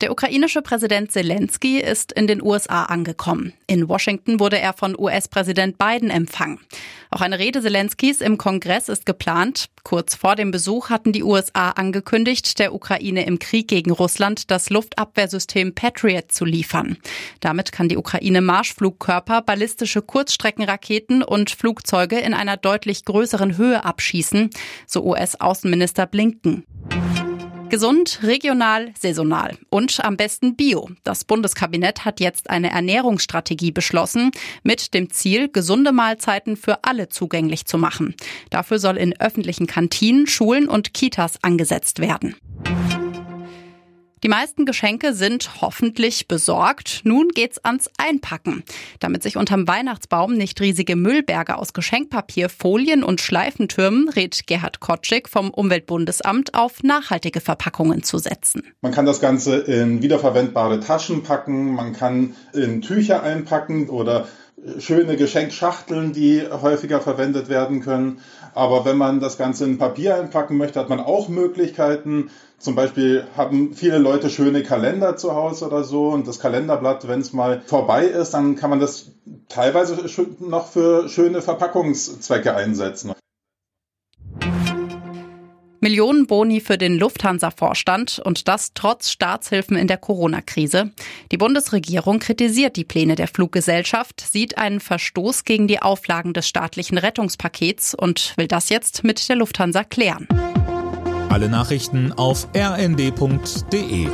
Der ukrainische Präsident Zelensky ist in den USA angekommen. In Washington wurde er von US-Präsident Biden empfangen. Auch eine Rede Zelenskys im Kongress ist geplant. Kurz vor dem Besuch hatten die USA angekündigt, der Ukraine im Krieg gegen Russland das Luftabwehrsystem Patriot zu liefern. Damit kann die Ukraine Marschflugkörper, ballistische Kurzstreckenraketen und Flugzeuge in einer deutlich größeren Höhe abschießen, so US-Außenminister Blinken. Gesund, regional, saisonal und am besten bio. Das Bundeskabinett hat jetzt eine Ernährungsstrategie beschlossen, mit dem Ziel, gesunde Mahlzeiten für alle zugänglich zu machen. Dafür soll in öffentlichen Kantinen, Schulen und Kitas angesetzt werden. Die meisten Geschenke sind hoffentlich besorgt. Nun geht's ans Einpacken. Damit sich unterm Weihnachtsbaum nicht riesige Müllberge aus Geschenkpapier, Folien und Schleifentürmen, rät Gerhard Kotschik vom Umweltbundesamt auf nachhaltige Verpackungen zu setzen. Man kann das Ganze in wiederverwendbare Taschen packen, man kann in Tücher einpacken oder schöne Geschenkschachteln, die häufiger verwendet werden können. Aber wenn man das Ganze in Papier einpacken möchte, hat man auch Möglichkeiten. Zum Beispiel haben viele Leute schöne Kalender zu Hause oder so und das Kalenderblatt, wenn es mal vorbei ist, dann kann man das teilweise noch für schöne Verpackungszwecke einsetzen. Millionen Boni für den Lufthansa-Vorstand und das trotz Staatshilfen in der Corona-Krise. Die Bundesregierung kritisiert die Pläne der Fluggesellschaft, sieht einen Verstoß gegen die Auflagen des staatlichen Rettungspakets und will das jetzt mit der Lufthansa klären. Alle Nachrichten auf rnd.de